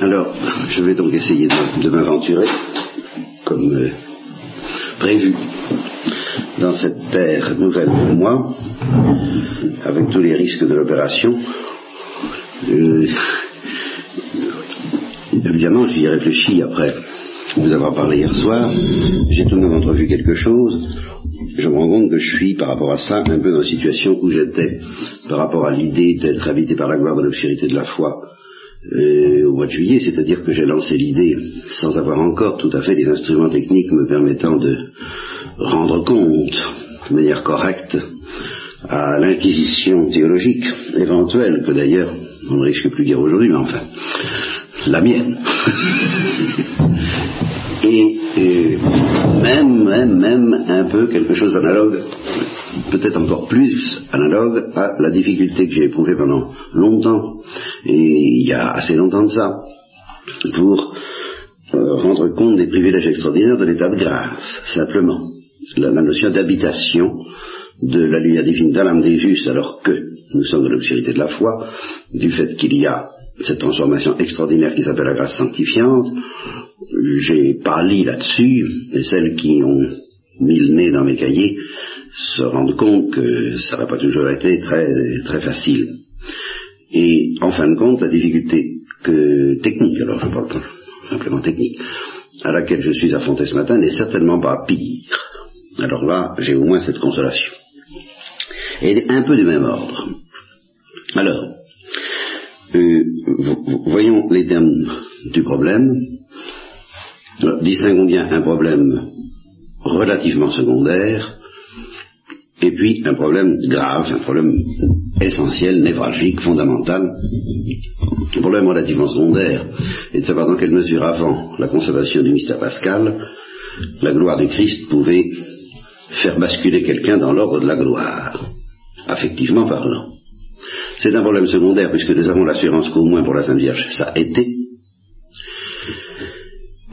Alors, je vais donc essayer de, m'aventurer, comme euh, prévu, dans cette terre nouvelle pour moi, avec tous les risques de l'opération. Euh, évidemment, j'y ai réfléchi après vous avoir parlé hier soir. J'ai tout de même entrevu quelque chose. Je me rends compte que je suis, par rapport à ça, un peu dans la situation où j'étais, par rapport à l'idée d'être habité par la gloire de l'obscurité de la foi euh, au mois de juillet, c'est-à-dire que j'ai lancé l'idée sans avoir encore tout à fait les instruments techniques me permettant de rendre compte de manière correcte à l'inquisition théologique éventuelle, que d'ailleurs on ne risque plus guère aujourd'hui, mais enfin, la mienne. Et même, même, même un peu quelque chose d'analogue, peut-être encore plus analogue à la difficulté que j'ai éprouvée pendant longtemps, et il y a assez longtemps de ça, pour euh, rendre compte des privilèges extraordinaires de l'état de grâce, simplement. La, notion d'habitation de la lumière divine dans l'âme des justes, alors que nous sommes dans l'obscurité de la foi, du fait qu'il y a cette transformation extraordinaire qui s'appelle la grâce sanctifiante, j'ai lu là-dessus, et celles qui ont mis le nez dans mes cahiers se rendent compte que ça n'a pas toujours été très, très facile. Et en fin de compte, la difficulté que, technique, alors je parle simplement technique, à laquelle je suis affronté ce matin n'est certainement pas pire. Alors là, j'ai au moins cette consolation. Et un peu du même ordre. Alors, euh, voyons les termes du problème. Distinguons bien un problème relativement secondaire et puis un problème grave, un problème essentiel, névralgique, fondamental. Le problème relativement secondaire est de savoir dans quelle mesure avant la conservation du mystère pascal, la gloire du Christ pouvait faire basculer quelqu'un dans l'ordre de la gloire, affectivement parlant. C'est un problème secondaire puisque nous avons l'assurance qu'au moins pour la Sainte Vierge, ça a été.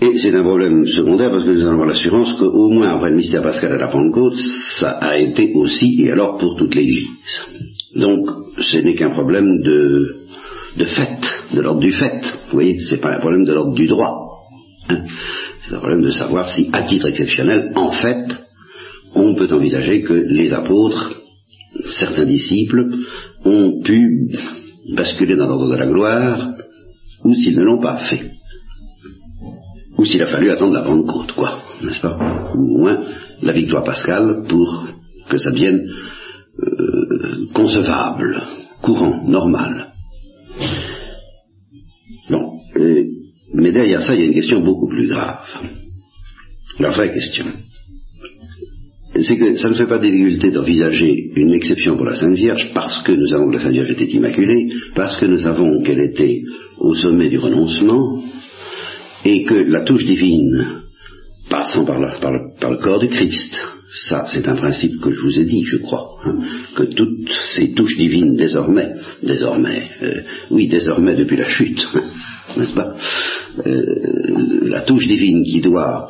Et c'est un problème secondaire parce que nous avons l'assurance qu'au moins après le mystère pascal à la Pentecôte, ça a été aussi, et alors pour toute l'Église. Donc, ce n'est qu'un problème de, de fait, de l'ordre du fait. Vous voyez, c'est pas un problème de l'ordre du droit. Hein. c'est un problème de savoir si, à titre exceptionnel, en fait, on peut envisager que les apôtres, certains disciples, ont pu basculer dans l'ordre de la gloire, ou s'ils ne l'ont pas fait. Ou s'il a fallu attendre la Pentecôte, quoi, n'est-ce pas? Ou au moins la victoire pascale pour que ça devienne euh, concevable, courant, normal. Bon, mais derrière ça, il y a une question beaucoup plus grave. La vraie question c'est que ça ne fait pas de difficulté d'envisager une exception pour la Sainte Vierge parce que nous avons que la Sainte Vierge était immaculée, parce que nous savons qu'elle était au sommet du renoncement, et que la touche divine, passant par, le, corps du Christ, ça c'est un principe que je vous ai dit, je crois, hein, que toutes ces touches divines désormais, désormais, euh, oui désormais depuis la chute, n'est-ce pas euh, La touche divine qui doit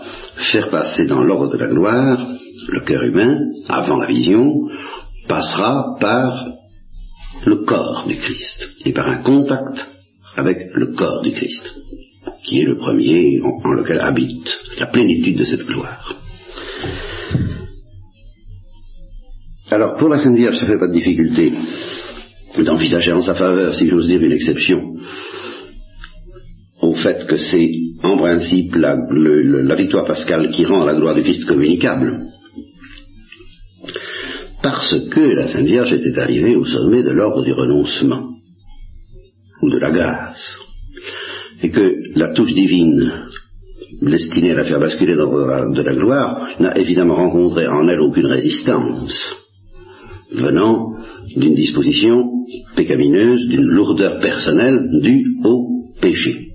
faire passer dans l'ordre de la gloire, le cœur humain, avant la vision, passera par le corps du Christ et par un contact avec le corps du Christ, qui est le premier en, lequel habite la plénitude de cette gloire. Alors, pour la Sainte Vierge, ça ne fait pas de difficulté d'envisager en sa faveur, si j'ose dire, une exception au fait que c'est en principe la, la victoire pascale qui rend la gloire du Christ communicable parce que la Sainte Vierge était arrivée au sommet de l'ordre du renoncement, ou de la grâce, et que la touche divine destinée à la faire basculer dans de la gloire n'a évidemment rencontré en elle aucune résistance, venant d'une disposition pécamineuse, d'une lourdeur personnelle due au péché.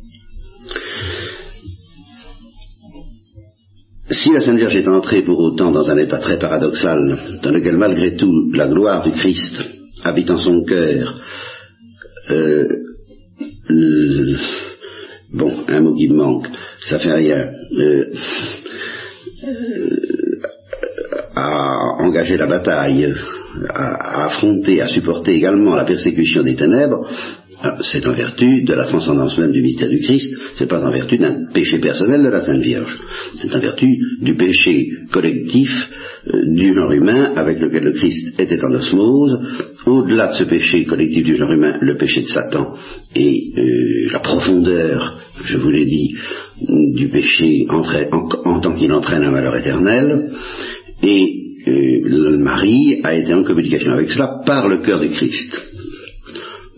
Si la Sainte Vierge est entrée pour autant dans un état très paradoxal, dans lequel malgré tout la gloire du Christ habite en son cœur, euh, bon, un mot qui me manque, ça fait rien, euh, à engager la bataille, à, affronter, à supporter également la persécution des ténèbres, c'est en vertu de la transcendance même du mystère du Christ, c'est pas en vertu d'un péché personnel de la Sainte Vierge, c'est en vertu du péché collectif euh, du genre humain avec lequel le Christ était en osmose, au-delà de ce péché collectif du genre humain, le péché de Satan et euh, la profondeur, je vous l'ai dit, du péché en, en tant qu'il entraîne un malheur éternel, et euh, Marie a été en communication avec cela par le cœur du Christ.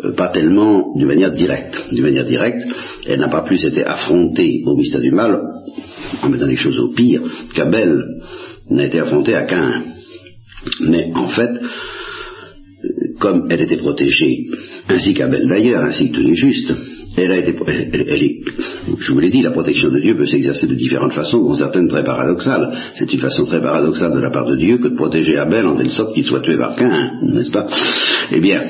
Euh, pas tellement d'une manière directe. D'une manière directe, elle n'a pas plus été affrontée au mystère du mal, en mettant les choses au pire, qu'Abel n'a été affrontée à Cain. Mais en fait, euh, comme elle était protégée, ainsi qu'Abel d'ailleurs, ainsi que tous les justes, elle a été, je vous l'ai dit, la protection de Dieu peut s'exercer de différentes façons, dont certaines très paradoxales. C'est une façon très paradoxale de la part de Dieu que de protéger Abel en telle sorte qu'il soit tué par Cain, n'est-ce pas? Eh bien,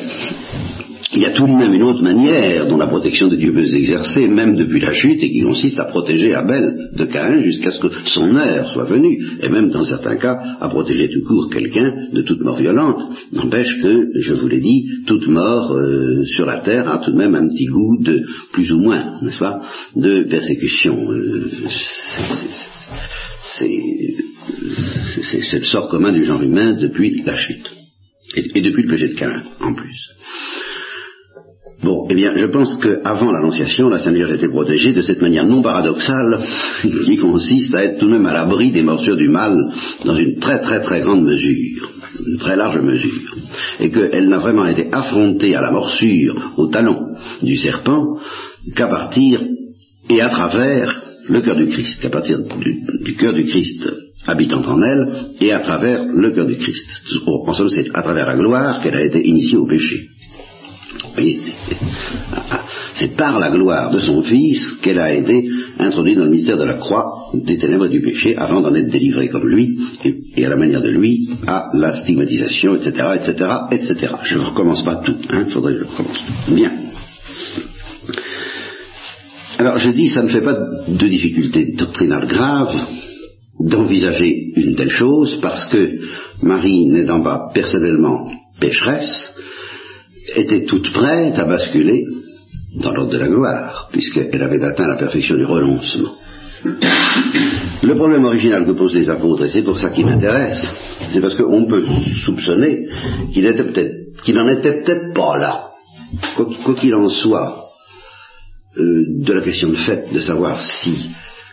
il y a tout de même une autre manière dont la protection de Dieu peut s'exercer, même depuis la chute, et qui consiste à protéger Abel de Cain jusqu'à ce que son heure soit venue, et même dans certains cas à protéger tout court quelqu'un de toute mort violente. N'empêche que, je vous l'ai dit, toute mort euh, sur la terre a tout de même un petit goût de plus ou moins, n'est-ce pas, de persécution. Euh, c'est le sort commun du genre humain depuis la chute. Et, et depuis le péché de Cain, en plus. Bon, eh bien, je pense qu'avant l'Annonciation, la Sainte Vierge était protégée de cette manière non paradoxale qui consiste à être tout de même à l'abri des morsures du mal dans une très très très grande mesure, une très large mesure, et qu'elle n'a vraiment été affrontée à la morsure, au talon du serpent, qu'à partir et à travers le cœur du Christ, qu'à partir du, du cœur du Christ habitant en elle, et à travers le cœur du Christ. En somme, c'est à travers la gloire qu'elle a été initiée au péché c'est par la gloire de son Fils qu'elle a été introduite dans le mystère de la croix des ténèbres et du péché, avant d'en être délivrée comme lui, et, à la manière de lui, à la stigmatisation, etc., etc., etc. Je ne recommence pas tout, hein, faudrait que je recommence tout. Bien. Alors je dis, ça ne fait pas de difficulté doctrinale grave d'envisager une telle chose, parce que Marie n'étant pas personnellement pécheresse, était toute prête à basculer dans l'ordre de la gloire, puisqu'elle avait atteint la perfection du renoncement. Le problème original que posent les apôtres, et c'est pour ça qu'il m'intéresse, c'est parce qu'on peut soupçonner qu'il n'en était peut-être pas là. Quoi qu'il en soit, euh, de la question de fait de savoir si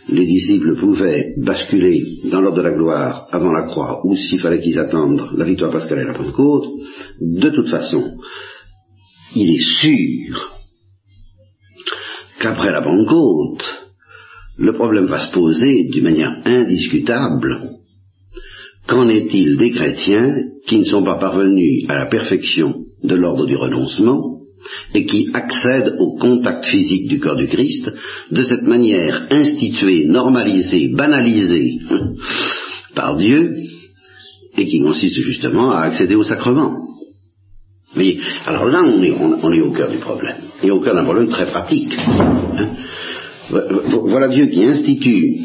les disciples pouvaient basculer dans l'ordre de la gloire avant la croix, ou s'il fallait qu'ils attendent la victoire pascale et la Pentecôte, de toute façon, il est sûr qu'après la Pentecôte, le problème va se poser d'une manière indiscutable. Qu'en est-il des chrétiens qui ne sont pas parvenus à la perfection de l'ordre du renoncement et qui accèdent au contact physique du corps du Christ de cette manière instituée, normalisée, banalisée par Dieu et qui consiste justement à accéder au sacrement? Voyez Alors là, on est, on, est, au cœur du problème. Et au cœur d'un problème très pratique. Hein. voilà Dieu qui institue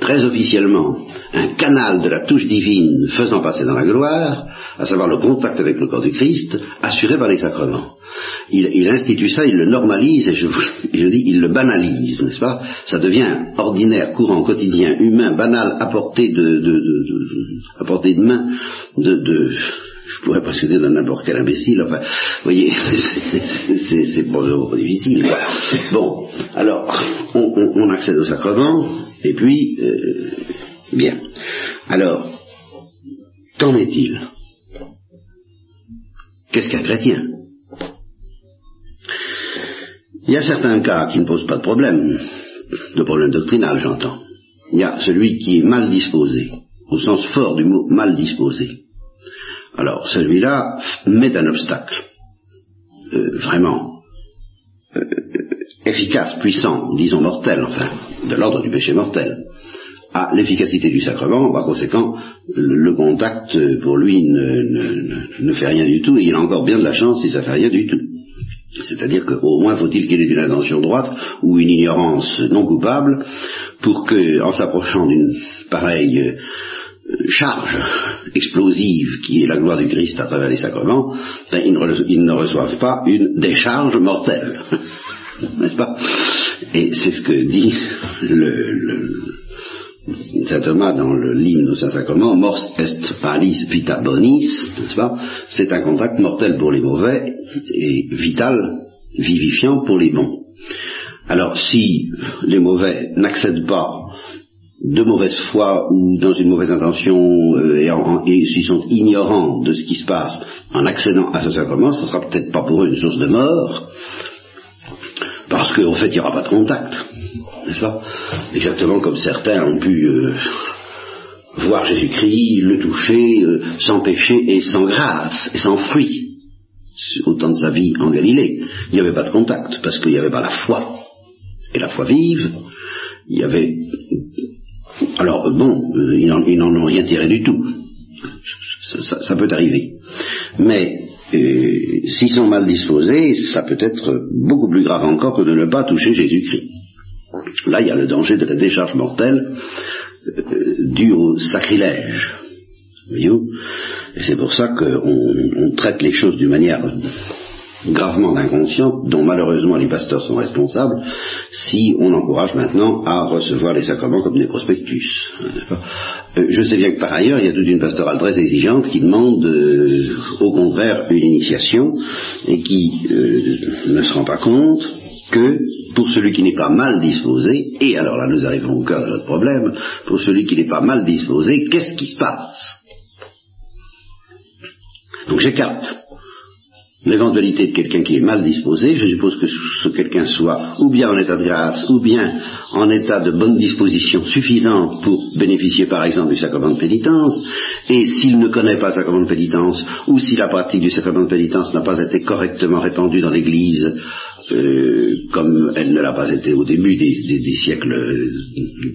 très officiellement un canal de la touche divine faisant passer dans la gloire, à savoir le contact avec le corps du Christ, assuré par les sacrements. Il, institue ça, il le normalise, et je, je dis, il le banalise, n'est-ce pas? Ça devient ordinaire, courant, quotidien, humain, banal, à portée de, de, de, de à portée de main, de, je pourrais presque dire de n'importe quel imbécile, enfin, vous voyez, c'est pas difficile. Bon, alors, on, accède au sacrement, et puis, euh, bien. Alors, qu'en est-il? Qu'est-ce qu'un chrétien? Il y a certains cas qui ne posent pas de problème, de problème doctrinal, j'entends. Il y a celui qui est mal disposé, au sens fort du mot mal disposé. Alors celui-là met un obstacle, euh, vraiment euh, efficace, puissant, disons mortel, enfin, de l'ordre du péché mortel, à l'efficacité du sacrement, par conséquent, le, contact pour lui ne, fait rien du tout, et il a encore bien de la chance si ça fait rien du tout. C'est-à-dire qu'au moins faut-il qu'il ait une intention droite ou une ignorance non coupable pour que, en s'approchant d'une pareille charge explosive qui est la gloire du Christ à travers les sacrements, ben, ils, ne reçoivent pas une décharge mortelle. N'est-ce pas? Et c'est ce que dit le, Saint Thomas dans le l'hymne au Saint-Sacrement, mors est palis vita bonis, n'est-ce pas? C'est un contact mortel pour les mauvais et vital, vivifiant pour les bons. Alors si les mauvais n'accèdent pas de mauvaise foi ou dans une mauvaise intention euh, et, s'ils sont ignorants de ce qui se passe en accédant à ce sacrement, ce sera peut-être pas pour eux une source de mort, parce qu'en fait il n'y aura pas de contact, n'est-ce pas? Exactement comme certains ont pu euh, voir Jésus-Christ, le toucher, euh, sans péché et sans grâce et sans fruit au temps de sa vie en Galilée. Il n'y avait pas de contact, parce qu'il n'y avait pas la foi. Et la foi vive, il y avait alors, bon, euh, ils n'en ont rien tiré du tout. Ça, peut arriver. Mais euh, s'ils sont mal disposés, ça peut être beaucoup plus grave encore que de ne pas toucher Jésus-Christ. Là, il y a le danger de la décharge mortelle euh, due au sacrilège. Et c'est pour ça qu'on traite les choses d'une manière gravement inconsciente, dont malheureusement les pasteurs sont responsables, si on encourage maintenant à recevoir les sacrements comme des prospectus. Euh, je sais bien que par ailleurs, il y a toute une pastorale très exigeante qui demande euh, au contraire une initiation et qui euh, ne se rend pas compte que pour celui qui n'est pas mal disposé, et alors là nous arrivons au cœur de notre problème, pour celui qui n'est pas mal disposé, qu'est-ce qui se passe? Donc j'écarte l'éventualité de quelqu'un qui est mal disposé, je suppose que ce quelqu'un soit ou bien en état de grâce, ou bien en état de bonne disposition suffisante pour bénéficier par exemple du sacrement de pénitence, et s'il ne connaît pas le sacrement de pénitence, ou si la pratique du sacrement de pénitence n'a pas été correctement répandue dans l'Église, euh, comme elle ne l'a pas été au début des, siècles,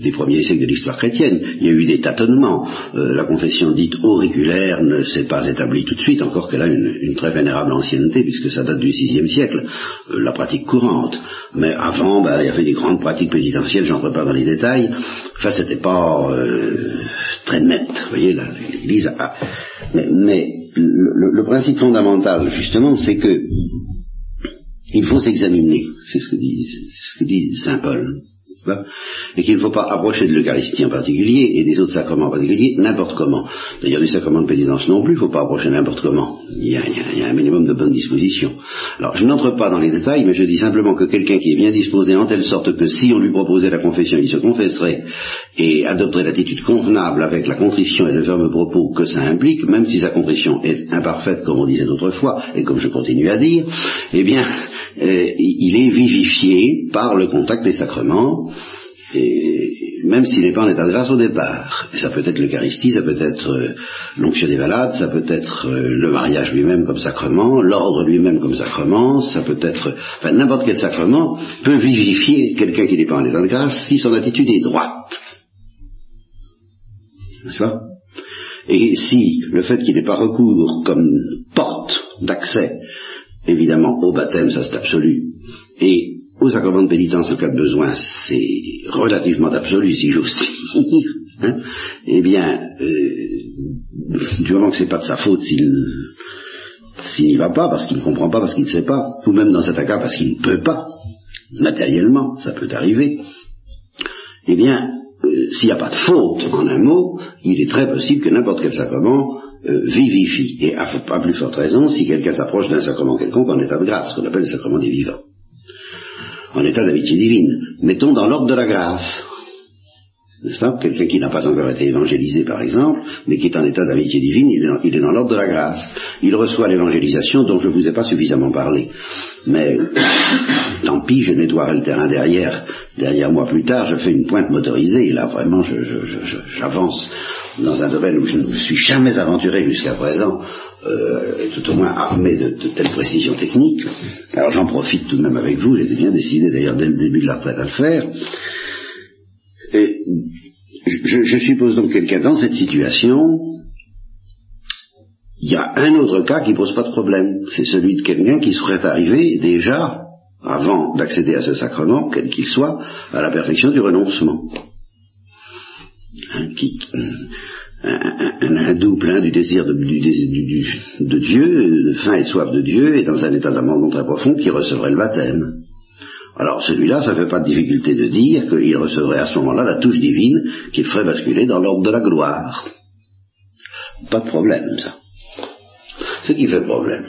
des premiers siècles de l'histoire chrétienne. Il y a eu des tâtonnements. Euh, la confession dite auriculaire ne s'est pas établie tout de suite, encore qu'elle a une, très vénérable ancienneté, puisque ça date du VIe siècle, euh, la pratique courante. Mais avant, ben, il y avait des grandes pratiques pénitentielles, j'entre pas dans les détails. Enfin, c'était pas très net. Vous voyez, l'Église a... Mais, le principe fondamental, justement, c'est que il faut s'examiner, c'est ce que dit, ce que dit Saint Paul et qu'il ne faut pas approcher de l'Eucharistie en particulier et des autres sacrements en particulier n'importe comment. D'ailleurs, du sacrement de pénitence non plus, il ne faut pas approcher n'importe comment. Il y, a, un minimum de bonne disposition. Alors, je n'entre pas dans les détails, mais je dis simplement que quelqu'un qui est bien disposé en telle sorte que si on lui proposait la confession, il se confesserait et adopterait l'attitude convenable avec la contrition et le ferme propos que ça implique, même si sa contrition est imparfaite, comme on disait autrefois, et comme je continue à dire, eh bien, euh, il est vivifié par le contact des sacrements, même s'il n'est pas en état de grâce au départ. Et ça peut être l'Eucharistie, ça peut être euh, l'onction des malades, ça peut être euh, le mariage lui-même comme sacrement, l'ordre lui-même comme sacrement, ça peut être, enfin n'importe quel sacrement peut vivifier quelqu'un qui n'est pas en état de grâce si son attitude est droite. N'est-ce Et si le fait qu'il n'ait pas recours comme porte d'accès, évidemment, au baptême, ça c'est absolu, et au sacrement de pénitence, en cas de besoin, c'est relativement absolu, si j'ose dire. Hein eh bien, euh, du moment que c'est pas de sa faute s'il s'il n'y va pas, parce qu'il ne comprend pas, parce qu'il ne sait pas, ou même dans cet cas parce qu'il ne peut pas, matériellement, ça peut arriver, eh bien, euh, s'il n'y a pas de faute, en un mot, il est très possible que n'importe quel sacrement euh, vivifie. Et à, à, plus forte raison, si quelqu'un s'approche d'un sacrement quelconque en état de grâce, qu'on appelle le sacrement des vivants en état d'amitié divine. Mettons dans l'ordre de la grâce. N'est-ce pas Quelqu'un qui n'a pas encore été évangélisé, par exemple, mais qui est en état d'amitié divine, il est dans, l'ordre de la grâce. Il reçoit l'évangélisation dont je ne vous ai pas suffisamment parlé. Mais tant pis, je nettoierai le terrain derrière. Derrière moi plus tard, je fais une pointe motorisée. Et là, vraiment, j'avance dans un domaine où je ne me suis jamais aventuré jusqu'à présent, euh, tout au moins armé de, de telles précisions techniques. Alors j'en profite tout de même avec vous, j'étais bien décidé d'ailleurs dès le début de la retraite à le faire. Je, suppose donc quelqu'un dans cette situation, il y a un autre cas qui pose pas de problème, c'est celui de quelqu'un qui serait arrivé déjà, avant d'accéder à ce sacrement, quel qu'il soit, à la perfection du renoncement. un, hindou plein du désir de, de Dieu, de faim et de soif de Dieu, et dans un état d'abandon très profond, qui recevrait le baptême. Alors celui-là, ça ne fait pas de difficulté de dire qu'il recevrait à ce moment-là la touche divine qu'il ferait basculer dans l'ordre de la gloire. Pas de problème, ça. Ce qui fait problème,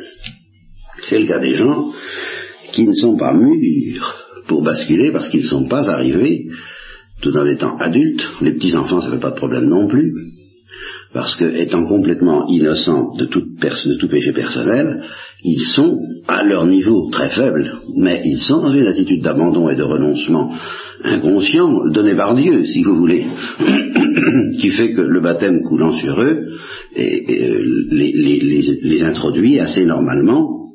c'est le cas des gens qui ne sont pas mûrs pour basculer parce qu'ils ne sont pas arrivés tout en étant adultes. Les petits-enfants, ça ne fait pas de problème non plus. Parce que, étant complètement innocents de, de tout péché personnel, ils sont, à leur niveau très faible, mais ils sont dans une attitude d'abandon et de renoncement inconscient, donné par Dieu, si vous voulez, qui fait que le baptême coulant sur eux les, les introduit assez normalement,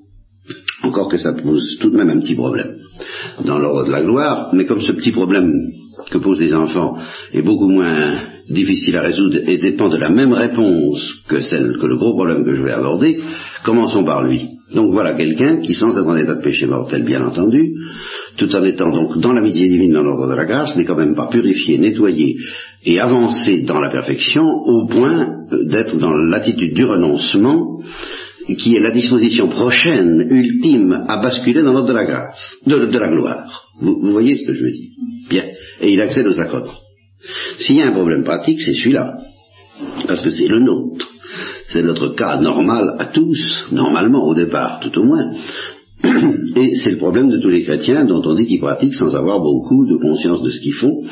encore que ça pose tout de même un petit problème dans l'ordre de la gloire, mais comme ce petit problème que posent les enfants est beaucoup moins difficile à résoudre et dépend de la même réponse que celle que le gros problème que je vais aborder, commençons par lui. Donc voilà quelqu'un qui, sans être en état de péché mortel, bien entendu, tout en étant donc dans l'amitié divine, dans l'ordre de la grâce, n'est quand même pas purifié, nettoyé et avancé dans la perfection au point d'être dans l'attitude du renoncement qui est la disposition prochaine, ultime, à basculer dans l'ordre de la grâce, de, la gloire. Vous, voyez ce que je veux dire? Bien. Et il accède aux sacrements. S'il y a un problème pratique, c'est celui-là. Parce que c'est le nôtre. C'est notre cas normal à tous, normalement au départ, tout au moins. Et c'est le problème de tous les chrétiens dont on dit qu'ils pratiquent sans avoir beaucoup de conscience de ce qu'ils font.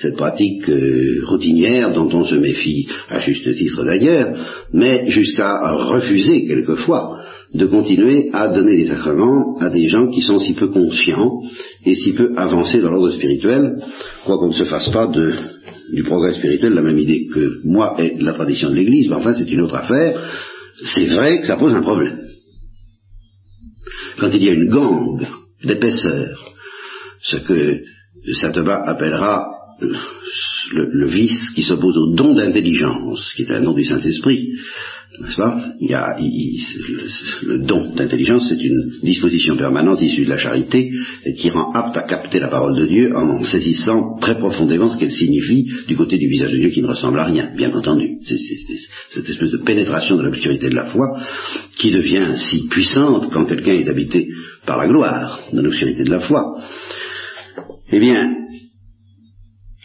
Cette pratique euh, routinière dont on se méfie, à juste titre d'ailleurs, mais jusqu'à refuser quelquefois de continuer à donner des sacrements à des gens qui sont si peu conscients et si peu avancés dans l'ordre spirituel, quoi qu'on ne se fasse pas de, du progrès spirituel la même idée que moi et la tradition de l'Église, mais enfin c'est une autre affaire. C'est vrai que ça pose un problème. Quand il y a une gangue d'épaisseur, ce que saint Thomas appellera le, vice qui s'oppose au don d'intelligence, qui est un nom du Saint-Esprit, n'est-ce pas? Il y a, le, don d'intelligence, c'est une disposition permanente issue de la charité qui rend apte à capter la parole de Dieu en saisissant très profondément ce qu'elle signifie du côté du visage de Dieu qui ne ressemble à rien, bien entendu. C'est cette espèce de pénétration de l'obscurité de la foi qui devient si puissante quand quelqu'un est habité par la gloire de l'obscurité de la foi. Eh bien,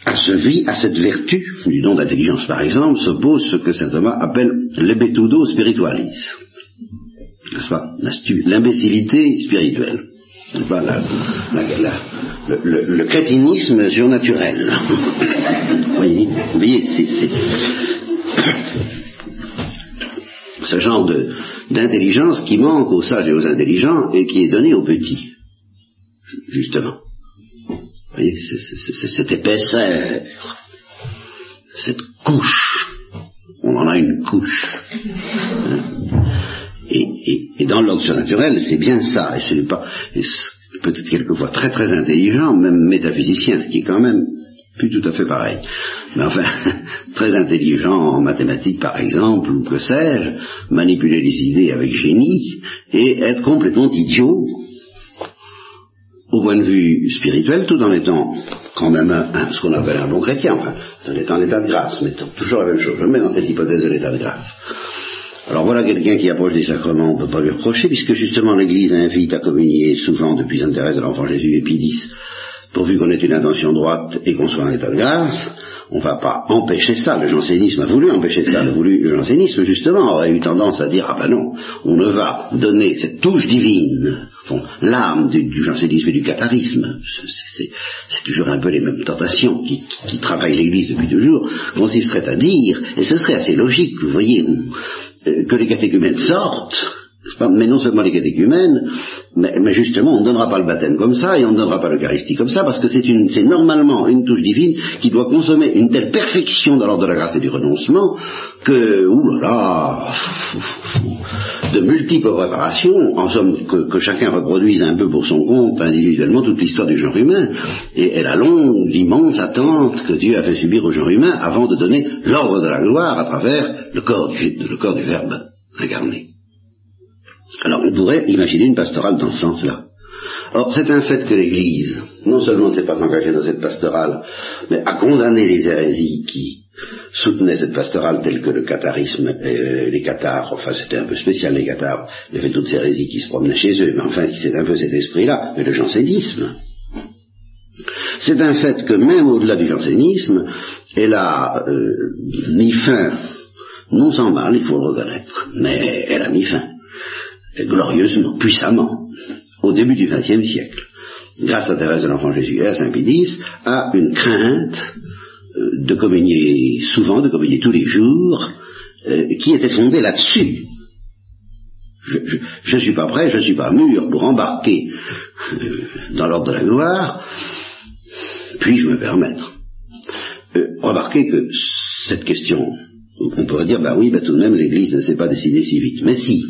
à ce vie, à cette vertu du don d'intelligence par exemple, s'oppose ce que saint Thomas appelle l'ebetudo spiritualis. N'est-ce pas? L'imbécilité spirituelle. N'est-ce pas? Le, crétinisme surnaturel. vous voyez, c'est ce genre d'intelligence qui manque aux sages et aux intelligents et qui est donné aux petits, justement voyez, c'est cette épaisseur, cette couche. On en a une couche. Hein. Et, dans l'ordre surnaturel, c'est bien ça. Et c'est pas peut-être quelquefois très très intelligent, même métaphysicien, ce qui est quand même plus tout à fait pareil. Mais enfin, très intelligent en mathématiques par exemple, ou que sais-je, manipuler les idées avec génie, et être complètement idiot au point de vue spirituel, tout en étant quand même un, ce qu'on appelle un bon chrétien, enfin, en étant en l'état de grâce, mais toujours la même chose. Je mets dans cette hypothèse de l'état de grâce. Alors voilà quelqu'un qui approche des sacrements, on ne peut pas lui reprocher, puisque justement l'Église invite à communier souvent depuis Sainte Thérèse de l'Enfant Jésus et Pie pourvu qu'on ait une intention droite et qu'on soit en état de grâce, on ne va pas empêcher ça. Le jansénisme a voulu empêcher ça. Le, voulu, le jansénisme, justement, aurait eu tendance à dire, ah ben non, on ne va donner cette touche divine, l'âme du, du, jansénisme et du catharisme. C'est toujours un peu les mêmes tentations qui, qui, travaillent l'Église depuis toujours, consisterait à dire, et ce serait assez logique, vous voyez, euh, que les catéchumènes sortent, mais non seulement les catéchumènes, mais, mais, justement, on ne donnera pas le baptême comme ça et on ne donnera pas l'Eucharistie comme ça parce que c'est, normalement une touche divine qui doit consommer une telle perfection dans l'ordre de la grâce et du renoncement que, oulala, de multiples préparations, en somme, que, chacun reproduise un peu pour son compte individuellement toute l'histoire du genre humain et, la longue, l'immense attente que Dieu a fait subir au genre humain avant de donner l'ordre de la gloire à travers le corps du Verbe incarné. Alors on pourrait imaginer une pastorale dans ce sens-là. Or, c'est un fait que l'Église, non seulement ne s'est pas engagée dans cette pastorale, mais a condamné les hérésies qui soutenaient cette pastorale telle que le catharisme, euh, les cathares, enfin c'était un peu spécial les cathares, il y avait toutes ces hérésies qui se promenaient chez eux, mais enfin c'est un peu cet esprit-là, mais le jansénisme. C'est un fait que même au-delà du jansénisme, elle a euh, mis fin, non sans mal, il faut le reconnaître, mais elle a mis fin, glorieusement, puissamment, au début du XXe siècle, grâce à Thérèse de l'Enfant Jésus et à Saint Pidis, à une crainte euh, de communier souvent, de communier tous les jours, euh, qui était fondée là-dessus. Je ne suis pas prêt, je ne suis pas mûr pour embarquer euh, dans l'ordre de la gloire, puis-je me permettre Remarquez que cette question on pourrait dire, bah oui, bah tout de même, l'Église ne s'est pas décidée si vite. Mais si,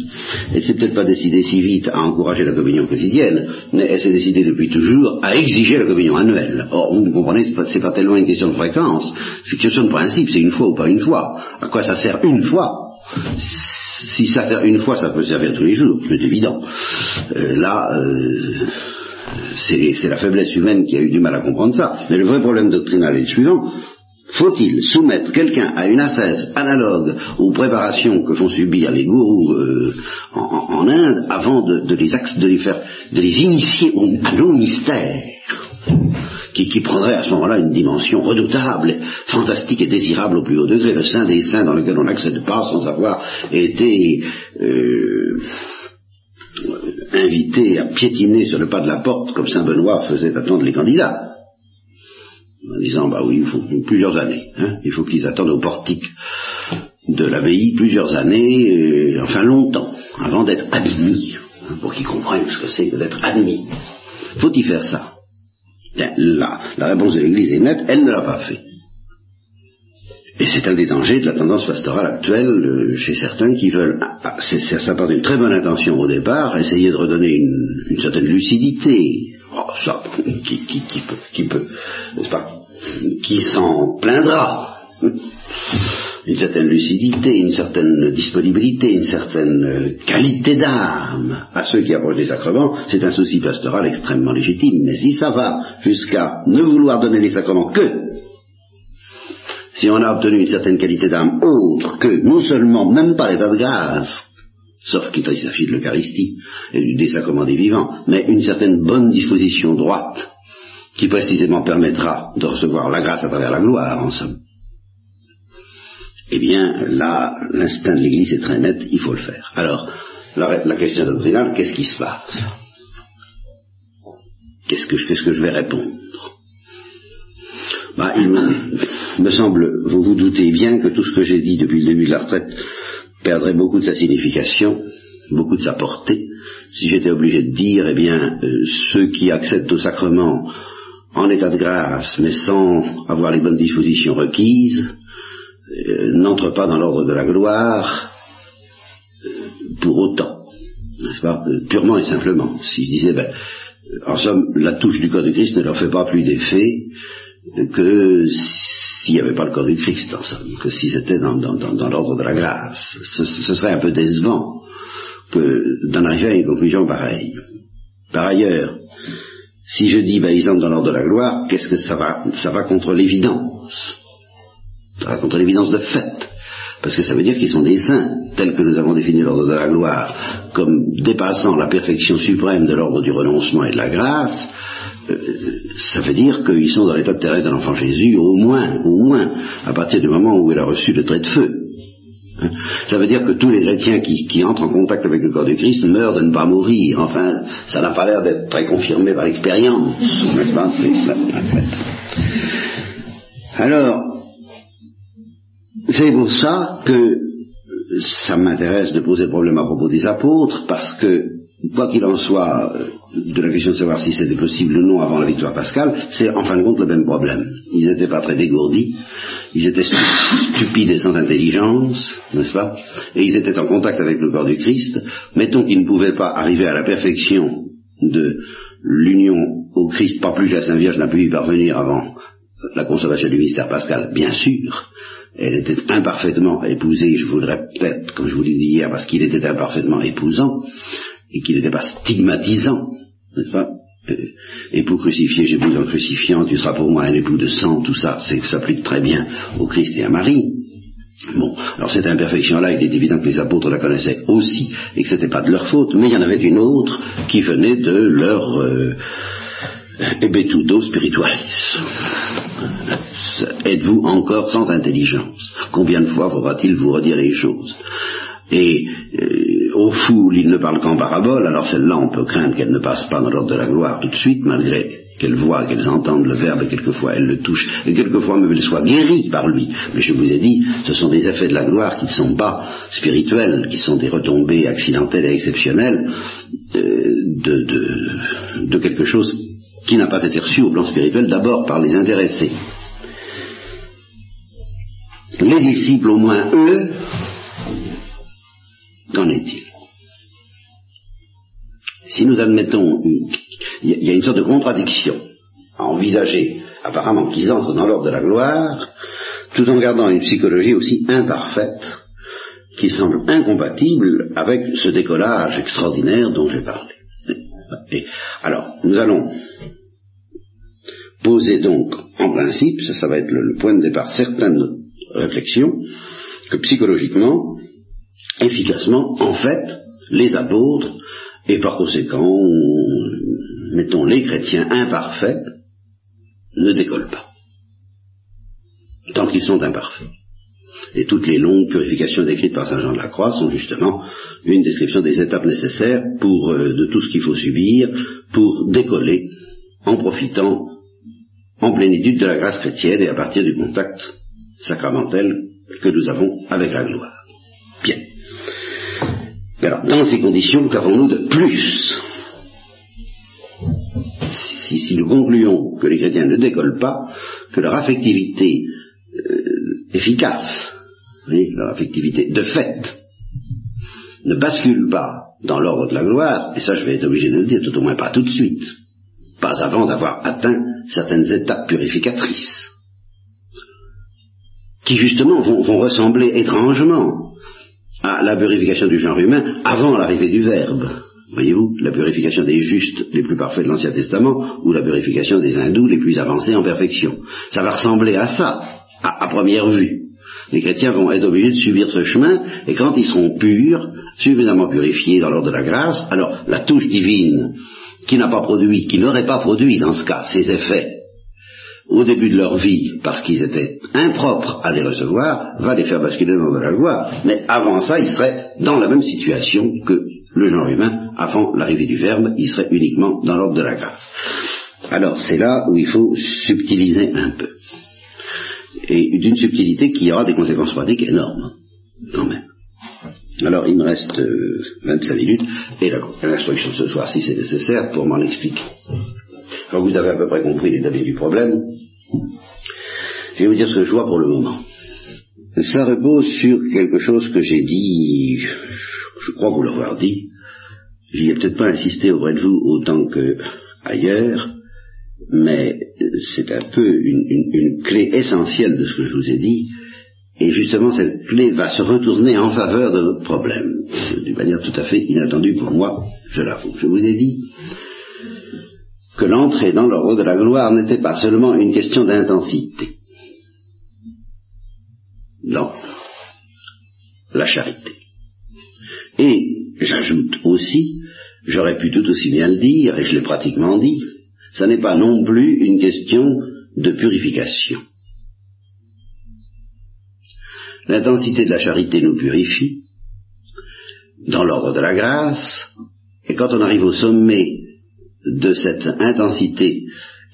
elle s'est peut-être pas décidée si vite à encourager la communion quotidienne, mais elle s'est décidée depuis toujours à exiger la communion annuelle. Or, vous comprenez, c'est pas, pas tellement une question de fréquence, c'est une question de principe, c'est une fois ou pas une fois. À quoi ça sert une fois? Si ça sert une fois, ça peut servir tous les jours, c'est évident. Euh, là, euh, c'est la faiblesse humaine qui a eu du mal à comprendre ça. Mais le vrai problème doctrinal est le suivant, faut-il soumettre quelqu'un à une ascèse analogue aux préparations que font subir les gourous euh, en, Inde avant de, les de, les faire, de les initier à nos mystères qui, qui prendrait à ce moment-là une dimension redoutable, fantastique et désirable au plus haut degré, le saint des saints dans lequel on n'accède pas sans avoir été euh, invité à piétiner sur le pas de la porte comme Saint Benoît faisait attendre les candidats en disant bah oui, il faut plusieurs années. Hein. il faut qu'ils attendent au portique de l'abbaye plusieurs années, enfin longtemps, avant d'être admis, hein, pour qu'ils comprennent ce que c'est que d'être admis. Faut-il faire ça? La, la réponse de l'Église est nette, elle ne l'a pas fait. Et c'est un des dangers de la tendance pastorale actuelle euh, chez certains qui veulent, ah, ah, ça part d'une très bonne intention au départ, essayer de redonner une, une certaine lucidité, Oh, ça, qui, peut, qui peut, n'est-ce pas, qui s'en plaindra? Une certaine lucidité, une certaine disponibilité, une certaine qualité d'âme à ceux qui approchent des sacrements, c'est un souci pastoral extrêmement légitime. Mais si ça va jusqu'à ne vouloir donner les sacrements que si on a obtenu une certaine qualité d'âme autre que non seulement même pas l'état de grâce, sauf qu'il s'agit de l'Eucharistie et des vivants, mais une certaine bonne disposition droite qui précisément permettra de recevoir la grâce à travers la gloire, en somme. Eh bien, là, l'instinct de l'Église est très net, il faut le faire. Alors, la, question doctrinale, qu'est-ce qui se passe? Qu'est-ce que, que je vais répondre? Bah, Il me, me semble, vous vous doutez bien que tout ce que j'ai dit depuis le début de la retraite perdrait beaucoup de sa signification, beaucoup de sa portée, si j'étais obligé de dire, eh bien, euh, ceux qui acceptent au sacrement en état de grâce, mais sans avoir les bonnes dispositions requises, euh, n'entrent pas dans l'ordre de la gloire euh, pour autant, n'est-ce pas, purement et simplement. Si je disais, ben, en somme, la touche du corps de Christ ne leur fait pas plus d'effet que s'il n'y avait pas le corps du Christ, que si c'était dans, l'ordre de la grâce. Ce, serait un peu décevant que d'en arriver à une conclusion pareille. Par ailleurs, si je dis, ben, ils entrent dans l'ordre de la gloire, qu'est-ce que ça va Ça va contre l'évidence? Ça va contre l'évidence de fait. Parce que ça veut dire qu'ils sont des saints, tels que nous avons défini l'ordre de la gloire, comme dépassant la perfection suprême de l'ordre du renoncement et de la grâce, ça veut dire qu'ils sont dans l'état de Thérèse de l'enfant Jésus, au moins, au moins, à partir du moment où il a reçu le trait de feu. Hein? ça veut dire que tous les chrétiens qui, entrent en contact avec le corps du Christ meurent de ne pas mourir. Enfin, ça n'a pas l'air d'être très confirmé par l'expérience. Alors, c'est pour ça que ça m'intéresse de poser le problème à propos des apôtres, parce que quoi qu'il en soit, euh, de la question de savoir si c'était possible ou non avant la victoire pascale, c'est en fin de compte le même problème. Ils n'étaient pas très dégourdis, ils étaient stupides et sans intelligence, n'est-ce pas? Et ils étaient en contact avec le corps du Christ. Mettons qu'ils ne pouvaient pas arriver à la perfection de l'union au Christ, pas plus que la Sainte Vierge n'a pu y parvenir avant la consommation du mystère pascal, bien sûr. Elle était imparfaitement épousée, je vous le répète, comme je vous l'ai dit hier, parce qu'il était imparfaitement épousant et qu'il n'était pas stigmatisant, n'est-ce pas? Époux crucifié, j'épouse en crucifiant, tu seras pour moi un époux de sang, tout ça, ça s'applique très bien au Christ et à Marie. Bon, alors cette imperfection-là, il est évident que les apôtres la connaissaient aussi, et que ce n'était pas de leur faute, mais il y en avait une autre qui venait de leur euh, ebetudo spiritualis. Êtes-vous encore sans intelligence? Combien de fois faudra-t-il vous redire les choses? Et euh, au foule, il ne parle qu'en parabole, alors celle-là, on peut craindre qu'elle ne passe pas dans l'ordre de la gloire tout de suite, malgré qu'elles voient, qu'elles entendent le verbe, et quelquefois elles le touchent, et quelquefois même elles soient guéries par lui. Mais je vous ai dit, ce sont des effets de la gloire qui ne sont pas spirituels, qui sont des retombées accidentelles et exceptionnelles euh, de, de quelque chose qui n'a pas été reçu au plan spirituel, d'abord par les intéressés. Les disciples, au moins eux, qu'en est-il? Si nous admettons, il y a une sorte de contradiction à envisager, apparemment qu'ils entrent dans l'ordre de la gloire, tout en gardant une psychologie aussi imparfaite, qui semble incompatible avec ce décollage extraordinaire dont j'ai parlé. Alors, nous allons poser donc en principe, ça, va être le, point de départ certaines réflexions, que psychologiquement, efficacement, en fait, les apôtres, et par conséquent, mettons les chrétiens imparfaits, ne décollent pas. Tant qu'ils sont imparfaits. Et toutes les longues purifications décrites par Saint Jean de la Croix sont justement une description des étapes nécessaires pour euh, de tout ce qu'il faut subir pour décoller en profitant en plénitude de la grâce chrétienne et à partir du contact sacramentel que nous avons avec la gloire. Bien. Alors, dans ces conditions, qu'avons-nous de plus. Si, si, nous concluons que les chrétiens ne décollent pas, que leur affectivité euh, efficace, leur affectivité de fait, ne bascule pas dans l'ordre de la gloire, et ça je vais être obligé de le dire, tout au moins pas tout de suite, pas avant d'avoir atteint certaines étapes purificatrices, qui justement vont, ressembler étrangement à la purification du genre humain avant l'arrivée du Verbe. Voyez-vous, la purification des justes les plus parfaits de l'Ancien Testament ou la purification des hindous les plus avancés en perfection. Ça va ressembler à ça, à première vue les chrétiens vont être obligés de subir ce chemin, et quand ils seront purs, suffisamment purifiés dans l'ordre de la grâce, alors la touche divine, qui n'a pas produit, qui n'aurait pas produit dans ce cas ces effets au début de leur vie, parce qu'ils étaient impropres à les recevoir, va les faire basculer dans la gloire. Mais avant ça, ils seraient dans la même situation que le genre humain, avant l'arrivée du Verbe, ils seraient uniquement dans l'ordre de la grâce. Alors c'est là où il faut subtiliser un peu et d'une subtilité qui aura des conséquences pratiques énormes, quand même. Alors, il me reste 25 euh, minutes, et l'instruction ce soir, si c'est nécessaire, pour m'en expliquer. Alors, vous avez à peu près compris l'état du problème. Je vais vous dire ce que je vois pour le moment. Ça repose sur quelque chose que j'ai dit, je crois vous l'avoir dit, j'y ai peut-être pas insisté auprès de vous autant que ailleurs, mais c'est un peu une, clé essentielle de ce que je vous ai dit, et justement cette clé va se retourner en faveur de notre problème, d'une manière tout à fait inattendue pour moi, je l'avoue. Je vous ai dit que l'entrée dans l'ordre de la gloire n'était pas seulement une question d'intensité dans la charité. Et j'ajoute aussi, j'aurais pu tout aussi bien le dire, et je l'ai pratiquement dit, ça n'est pas non plus une question de purification. L'intensité de la charité nous purifie, dans l'ordre de la grâce, et quand on arrive au sommet de cette intensité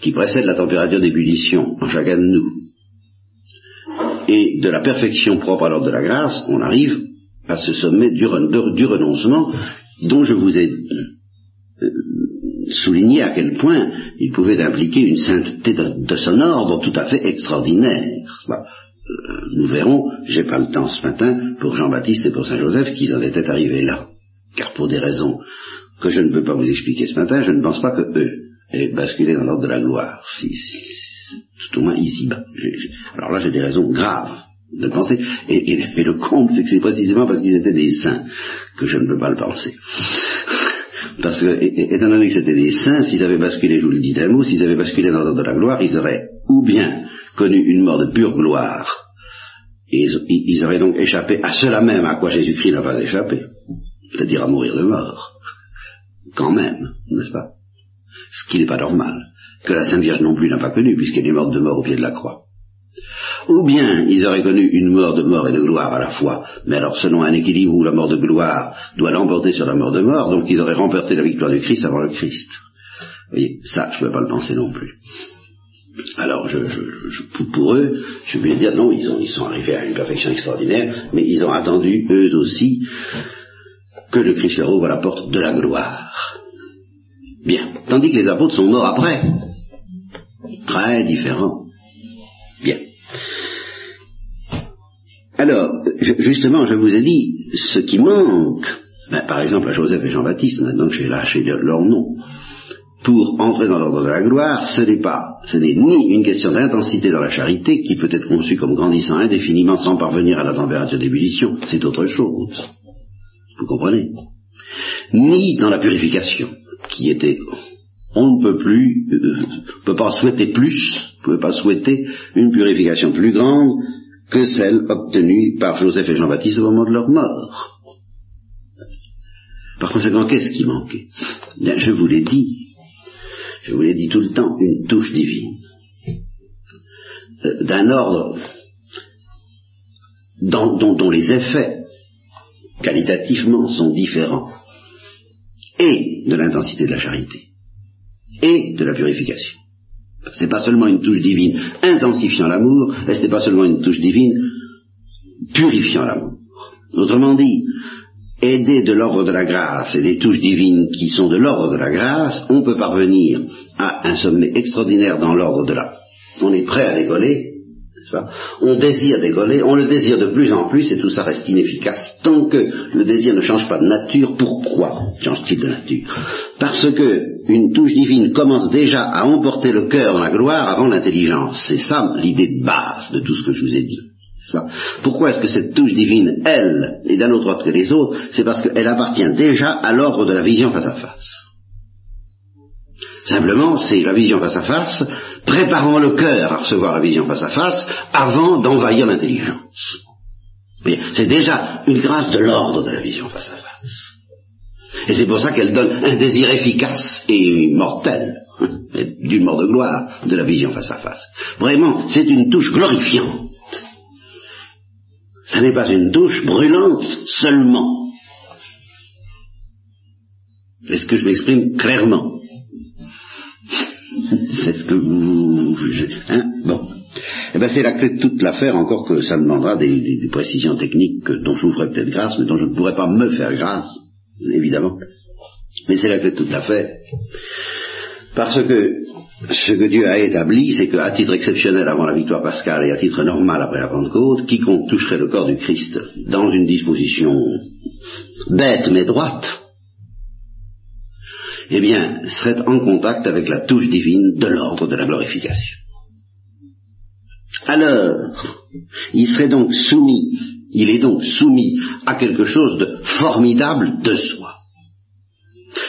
qui précède la température d'ébullition en chacun de nous, et de la perfection propre à l'ordre de la grâce, on arrive à ce sommet du, renoncement dont je vous ai souligner à quel point il pouvait impliquer une sainteté de, son ordre tout à fait extraordinaire. Euh, nous verrons, j'ai pas le temps ce matin, pour Jean-Baptiste et pour Saint-Joseph, qu'ils en étaient arrivés là. Car pour des raisons que je ne peux pas vous expliquer ce matin, je ne pense pas que eux aient basculé dans l'ordre de la gloire, si, tout au moins ici-bas. Alors là, j'ai des raisons graves de penser, et, le comble, c'est que c'est précisément parce qu'ils étaient des saints que je ne peux pas le penser. Parce que, étant donné que c'était des saints, s'ils avaient basculé, je vous le dis d'un mot, s'ils avaient basculé dans l'ordre de la gloire, ils auraient ou bien connu une mort de pure gloire, et ils, auraient donc échappé à cela même à quoi Jésus-Christ n'a pas échappé, c'est-à-dire à mourir de mort. Quand même, n'est-ce pas? Ce qui n'est pas normal, que la Sainte Vierge non plus n'a pas connu, puisqu'elle est morte de mort au pied de la croix. Ou bien ils auraient connu une mort de mort et de gloire à la fois, mais alors selon un équilibre où la mort de gloire doit l'emporter sur la mort de mort, donc ils auraient remporté la victoire du Christ avant le Christ. Vous voyez, ça, je ne peux pas le penser non plus. Alors, je, pour eux, je vais dire non, ils, ont, ils sont arrivés à une perfection extraordinaire, mais ils ont attendu, eux aussi, que le Christ leur ouvre la porte de la gloire. Bien. Tandis que les apôtres sont morts après. Très différent. Bien. Alors, justement, je vous ai dit, ce qui manque, ben, par exemple à Joseph et Jean-Baptiste, maintenant que j'ai lâché leur nom, pour entrer dans l'ordre de la gloire, ce n'est pas, ce n'est ni une question d'intensité dans la charité, qui peut être conçue comme grandissant indéfiniment sans parvenir à la température d'ébullition, c'est autre chose. Vous comprenez? Ni dans la purification, qui était, on ne peut plus, euh, ne peut pas souhaiter plus, on ne peut pas souhaiter une purification plus grande que celle obtenue par Joseph et Jean-Baptiste au moment de leur mort. Par conséquent, qu'est-ce qui manquait? Je vous l'ai dit, je vous l'ai dit tout le temps, une touche divine, euh, d'un ordre dont, les effets qualitativement sont différents, et de l'intensité de la charité, et de la purification. Ce n'est pas seulement une touche divine intensifiant l'amour, et ce n'est pas seulement une touche divine purifiant l'amour. Autrement dit, aidé de l'ordre de la grâce et des touches divines qui sont de l'ordre de la grâce, on peut parvenir à un sommet extraordinaire dans l'ordre de la... On est prêt à décoller, on désire décoller, on le désire de plus en plus et tout ça reste inefficace. Tant que le désir ne change pas de nature, pourquoi change-t-il de nature? Parce que une touche divine commence déjà à emporter le cœur dans la gloire avant l'intelligence. C'est ça l'idée de base de tout ce que je vous ai dit. Pourquoi est-ce que cette touche divine, elle, est d'un autre ordre que les autres? C'est parce qu'elle appartient déjà à l'ordre de la vision face à face. Simplement, c'est la vision face à face, préparant le cœur à recevoir la vision face à face, avant d'envahir l'intelligence. C'est déjà une grâce de l'ordre de la vision face à face. Et c'est pour ça qu'elle donne un désir efficace et mortel, d'une mort de gloire, de la vision face à face. Vraiment, c'est une touche glorifiante. Ce n'est pas une douche brûlante seulement. Est-ce que je m'exprime clairement? C'est ce que vous... Hein? Bon. Eh bien, c'est la clé de toute l'affaire, encore que ça demandera des, précisions techniques dont je vous ferai peut-être grâce, mais dont je ne pourrai pas me faire grâce, évidemment. Mais c'est la clé de toute l'affaire. Parce que ce que Dieu a établi, c'est qu'à titre exceptionnel avant la victoire pascale et à titre normal après la Pentecôte, quiconque toucherait le corps du Christ dans une disposition bête mais droite, eh bien, serait en contact avec la touche divine de l'ordre de la glorification. Alors, il serait donc soumis, il est donc soumis à quelque chose de formidable de soi,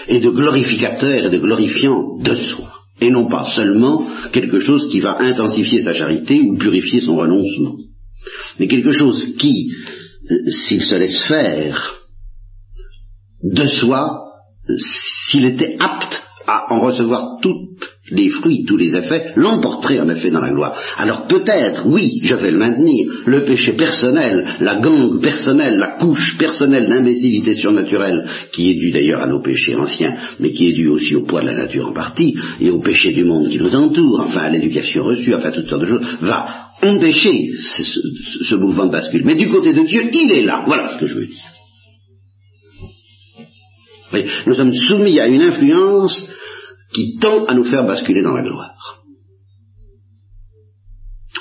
et de glorificateur et de glorifiant de soi et non pas seulement quelque chose qui va intensifier sa charité ou purifier son renoncement, mais quelque chose qui, euh, s'il se laisse faire de soi, s'il était apte à en recevoir toutes les fruits, tous les effets, l'emporterait en effet dans la gloire. Alors peut-être, oui, je vais le maintenir, le péché personnel, la gangue personnelle, la couche personnelle d'imbécilité surnaturelle, qui est due d'ailleurs à nos péchés anciens, mais qui est due aussi au poids de la nature en partie, et au péché du monde qui nous entoure, enfin à l'éducation reçue, enfin toutes sortes de choses, va empêcher ce, mouvement de bascule. Mais du côté de Dieu, il est là. Voilà ce que je veux dire. Nous sommes soumis à une influence qui tend à nous faire basculer dans la gloire.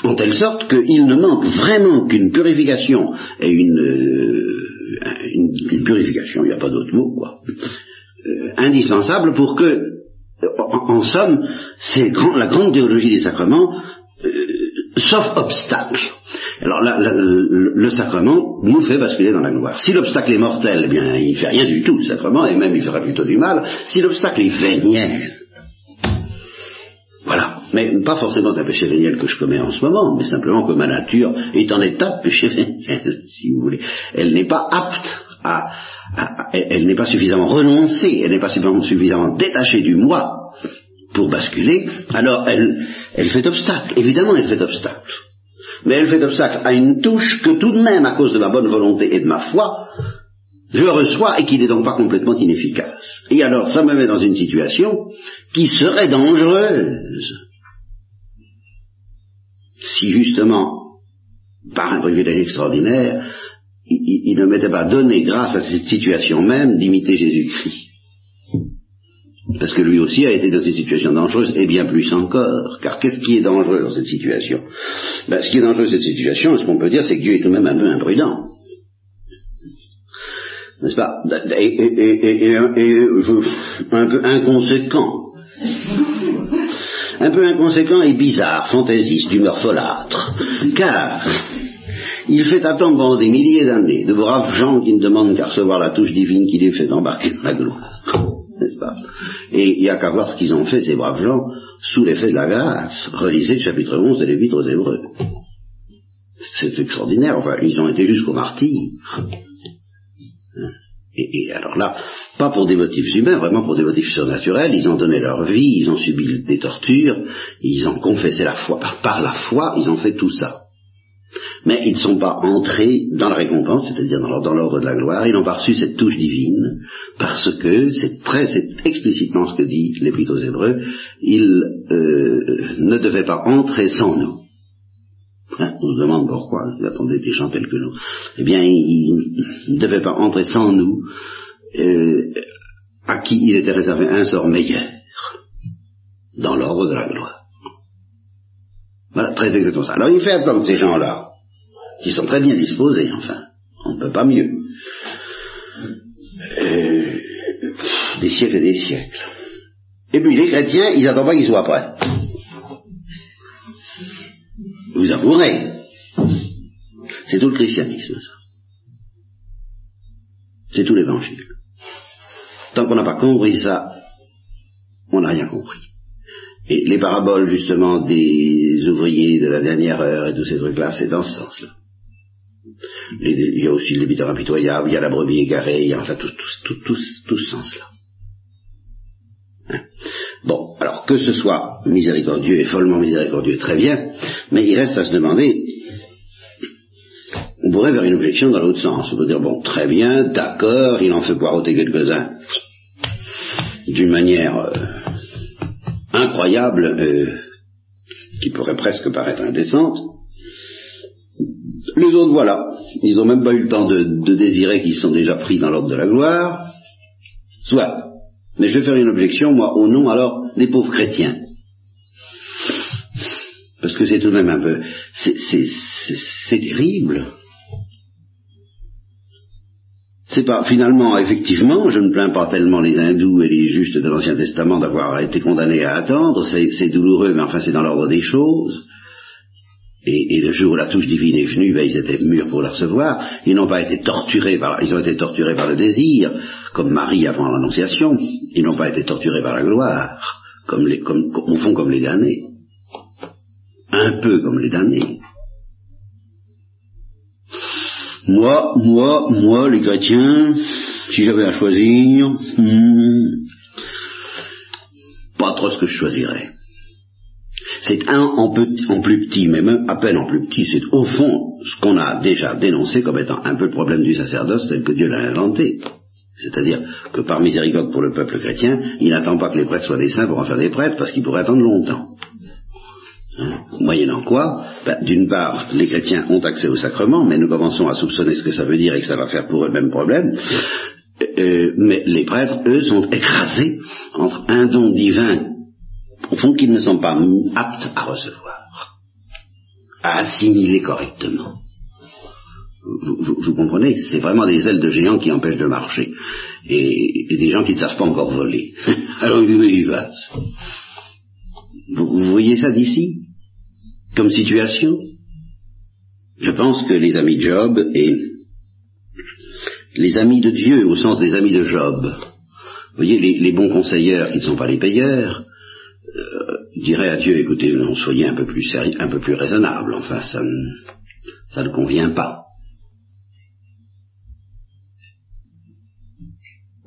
En telle sorte qu'il ne manque vraiment qu'une purification et une, euh, une, purification, il n'y a pas d'autre mot, quoi, euh, indispensable pour que, en, somme, c'est la grande théologie des sacrements, euh, sauf obstacle, Alors là, le, sacrement nous fait basculer dans la gloire. Si l'obstacle est mortel, eh bien, il ne fait rien du tout, le sacrement, et même il fera plutôt du mal. Si l'obstacle est véniel, voilà. Mais pas forcément un péché véniel que je commets en ce moment, mais simplement que ma nature est en état de péché véniel, si vous voulez. Elle n'est pas apte à, elle n'est pas suffisamment renoncée, elle n'est pas suffisamment détachée du moi pour basculer, alors elle, elle fait obstacle. Évidemment, elle fait obstacle. Mais elle fait obstacle à une touche que tout de même, à cause de ma bonne volonté et de ma foi, je reçois et qui n'est donc pas complètement inefficace. Et alors, ça me met dans une situation qui serait dangereuse. Si justement, par un privilège extraordinaire, il, ne m'était pas donné, grâce à cette situation même, d'imiter Jésus-Christ. Parce que lui aussi a été dans une situation dangereuse, et bien plus encore. Car qu'est-ce qui est dangereux dans cette situation? Ben, Ce qui est dangereux dans cette situation, ce qu'on peut dire, c'est que Dieu est tout de même un peu imprudent. N'est-ce pas? Et, un peu inconséquent. Un peu inconséquent et bizarre, fantaisiste, d'humeur folâtre. Car il fait attendre pendant des milliers d'années de braves gens qui ne demandent qu'à recevoir la touche divine qui les fait embarquer dans la gloire. Et il n'y a qu'à voir ce qu'ils ont fait, ces braves gens, sous l'effet de la grâce. Relisez le chapitre 11 de l'Épître aux Hébreux. C'est extraordinaire. Enfin, ils ont été jusqu'au martyr. Et, alors là, pas pour des motifs humains, vraiment pour des motifs surnaturels, ils ont donné leur vie, ils ont subi des tortures, ils ont confessé la foi, par la foi, ils ont fait tout ça mais ils ne sont pas entrés dans la récompense, c'est-à-dire dans l'ordre de la gloire, ils n'ont pas reçu cette touche divine, parce que c'est très, explicitement ce que dit l'Épître aux Hébreux, ils euh, ne devaient pas entrer sans nous. Hein, on se demande pourquoi, ils attendaient des gens tels que nous. Eh bien, ils ne devaient pas entrer sans nous, euh, à qui il était réservé un sort meilleur, dans l'ordre de la gloire. Voilà, très exactement ça. Alors il fait attendre ces gens-là, qui sont très bien disposés, enfin, on ne peut pas mieux. Euh, des siècles et des siècles. Et puis les chrétiens, ils n'attendent pas qu'ils soient prêts. Vous avouerez. C'est tout le christianisme, ça. C'est tout l'évangile. Tant qu'on n'a pas compris ça, on n'a rien compris. Et les paraboles, justement, des ouvriers de la dernière heure et tous ces trucs-là, c'est dans ce sens-là il y a aussi le débiteur impitoyable, il y a la brebis égarée, il y a enfin tout, tout, tout, tout, ce sens-là. Hein. bon, alors que ce soit miséricordieux et follement miséricordieux, très bien, mais il reste à se demander, on pourrait faire une objection dans l'autre sens. On peut dire, bon, très bien, d'accord, il en fait poireauter quelques-uns d'une manière euh, incroyable, euh, qui pourrait presque paraître indécente, les autres, voilà, ils n'ont même pas eu le temps de, désirer qu'ils sont déjà pris dans l'ordre de la gloire. Soit. Mais je vais faire une objection, moi, au nom alors des pauvres chrétiens. Parce que c'est tout de même un peu... C'est terrible. Finalement, effectivement, je ne plains pas tellement les hindous et les justes de l'Ancien Testament d'avoir été condamnés à attendre, c'est douloureux, mais enfin c'est dans l'ordre des choses. Et, le jour où la touche divine est venue, ben, ils étaient mûrs pour la recevoir. Ils n'ont pas été torturés par, ils ont été torturés par le désir, comme Marie avant l'Annonciation. Ils n'ont pas été torturés par la gloire, comme les, comme, au fond comme les damnés. Un peu comme les damnés. Moi, moi, moi, les chrétiens, si j'avais à choisir, hmm, pas trop ce que je choisirais. C'est un en, plus petit, mais même à peine en plus petit. C'est au fond ce qu'on a déjà dénoncé comme étant un peu le problème du sacerdoce tel que Dieu l'a inventé. C'est-à-dire que par miséricorde pour le peuple chrétien, il n'attend pas que les prêtres soient des saints pour en faire des prêtres, parce qu'il pourrait attendre longtemps. Moyennant quoi, ben, d'une part, les chrétiens ont accès au sacrement, mais nous commençons à soupçonner ce que ça veut dire et que ça va faire pour eux le même problème. Euh, mais les prêtres, eux, sont écrasés entre un don divin au fond, qu'ils ne sont pas aptes à recevoir, à assimiler correctement. Vous, comprenez C'est vraiment des ailes de géants qui empêchent de marcher. Et, des gens qui ne savent pas encore voler. Alors ils va vous, vous voyez ça d'ici? Comme situation je pense que les amis de Job et les amis de Dieu au sens des amis de Job, vous voyez, les, bons conseilleurs qui ne sont pas les payeurs, euh, diraient à Dieu, écoutez, non, soyez un peu plus sérieux, un peu plus raisonnable, enfin, ça ne, ça ne convient pas.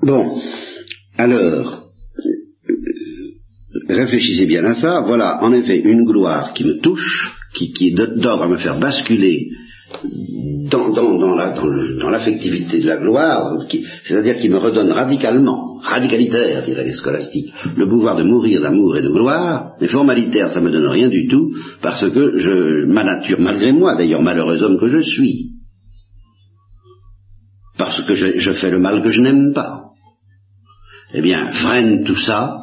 Bon, alors, réfléchissez bien à ça. Voilà, en effet, une gloire qui me touche, qui, qui d'ordre à me faire basculer dans, l'affectivité de la gloire, c'est-à-dire qui me redonne radicalement, radicalitaire, diraient les scolastiques, le pouvoir de mourir d'amour et de gloire, mais formalitaire, ça me donne rien du tout, parce que je, ma nature, malgré moi, d'ailleurs malheureux homme que je suis, parce que je, fais le mal que je n'aime pas, eh bien, freine tout ça,